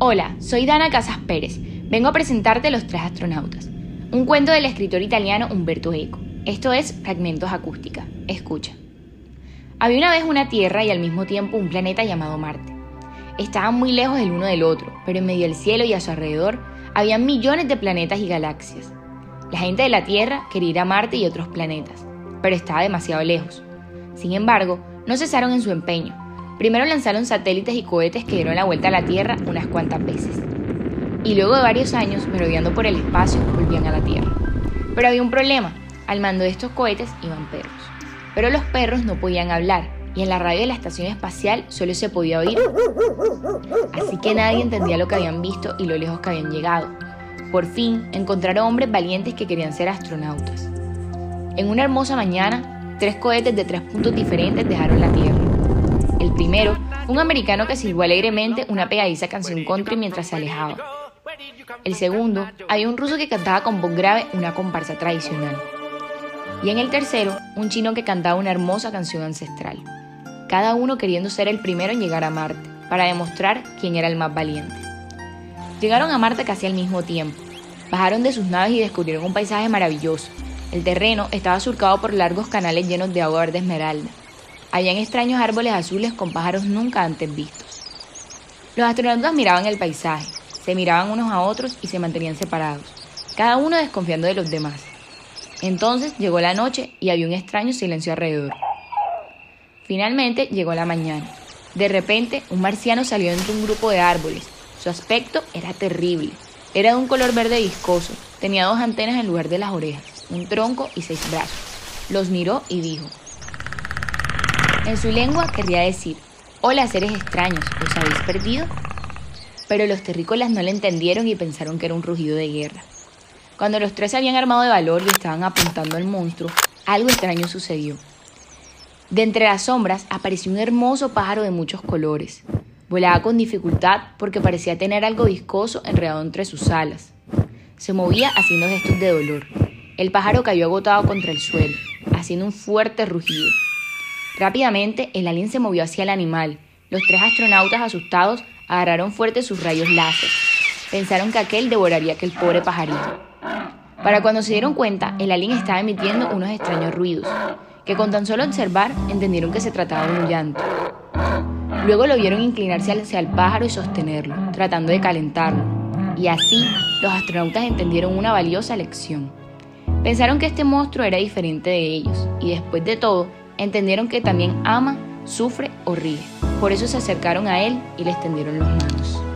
Hola, soy Dana Casas Pérez. Vengo a presentarte Los tres astronautas, un cuento del escritor italiano Umberto Eco. Esto es Fragmentos Acústica. Escucha. Había una vez una Tierra y al mismo tiempo un planeta llamado Marte. Estaban muy lejos el uno del otro, pero en medio del cielo y a su alrededor había millones de planetas y galaxias. La gente de la Tierra quería ir a Marte y otros planetas, pero estaba demasiado lejos. Sin embargo, no cesaron en su empeño Primero lanzaron satélites y cohetes que dieron la vuelta a la Tierra unas cuantas veces. Y luego de varios años, merodeando por el espacio, volvían a la Tierra. Pero había un problema. Al mando de estos cohetes iban perros. Pero los perros no podían hablar y en la radio de la estación espacial solo se podía oír. Así que nadie entendía lo que habían visto y lo lejos que habían llegado. Por fin encontraron hombres valientes que querían ser astronautas. En una hermosa mañana, tres cohetes de tres puntos diferentes dejaron la Tierra. El primero, un americano que silbó alegremente una pegadiza canción country mientras se alejaba. El segundo, había un ruso que cantaba con voz grave una comparsa tradicional. Y en el tercero, un chino que cantaba una hermosa canción ancestral. Cada uno queriendo ser el primero en llegar a Marte, para demostrar quién era el más valiente. Llegaron a Marte casi al mismo tiempo. Bajaron de sus naves y descubrieron un paisaje maravilloso. El terreno estaba surcado por largos canales llenos de agua verde esmeralda Habían extraños árboles azules con pájaros nunca antes vistos. Los astronautas miraban el paisaje, se miraban unos a otros y se mantenían separados, cada uno desconfiando de los demás. Entonces llegó la noche y había un extraño silencio alrededor. Finalmente llegó la mañana. De repente, un marciano salió entre un grupo de árboles. Su aspecto era terrible. Era de un color verde viscoso. Tenía dos antenas en lugar de las orejas, un tronco y seis brazos. Los miró y dijo, en su lengua querría decir, hola seres extraños, ¿os habéis perdido? Pero los terrícolas no le entendieron y pensaron que era un rugido de guerra. Cuando los tres se habían armado de valor y estaban apuntando al monstruo, algo extraño sucedió. De entre las sombras apareció un hermoso pájaro de muchos colores. Volaba con dificultad porque parecía tener algo viscoso enredado entre sus alas. Se movía haciendo gestos de dolor. El pájaro cayó agotado contra el suelo, haciendo un fuerte rugido. Rápidamente, el alien se movió hacia el animal. Los tres astronautas asustados agarraron fuerte sus rayos láser. Pensaron que aquel devoraría aquel pobre pajarito. Para cuando se dieron cuenta, el alien estaba emitiendo unos extraños ruidos, que con tan solo observar entendieron que se trataba de un llanto. Luego lo vieron inclinarse hacia el pájaro y sostenerlo, tratando de calentarlo. Y así, los astronautas entendieron una valiosa lección. Pensaron que este monstruo era diferente de ellos, y después de todo, entendieron que también ama, sufre o ríe. Por eso se acercaron a él y le extendieron las manos.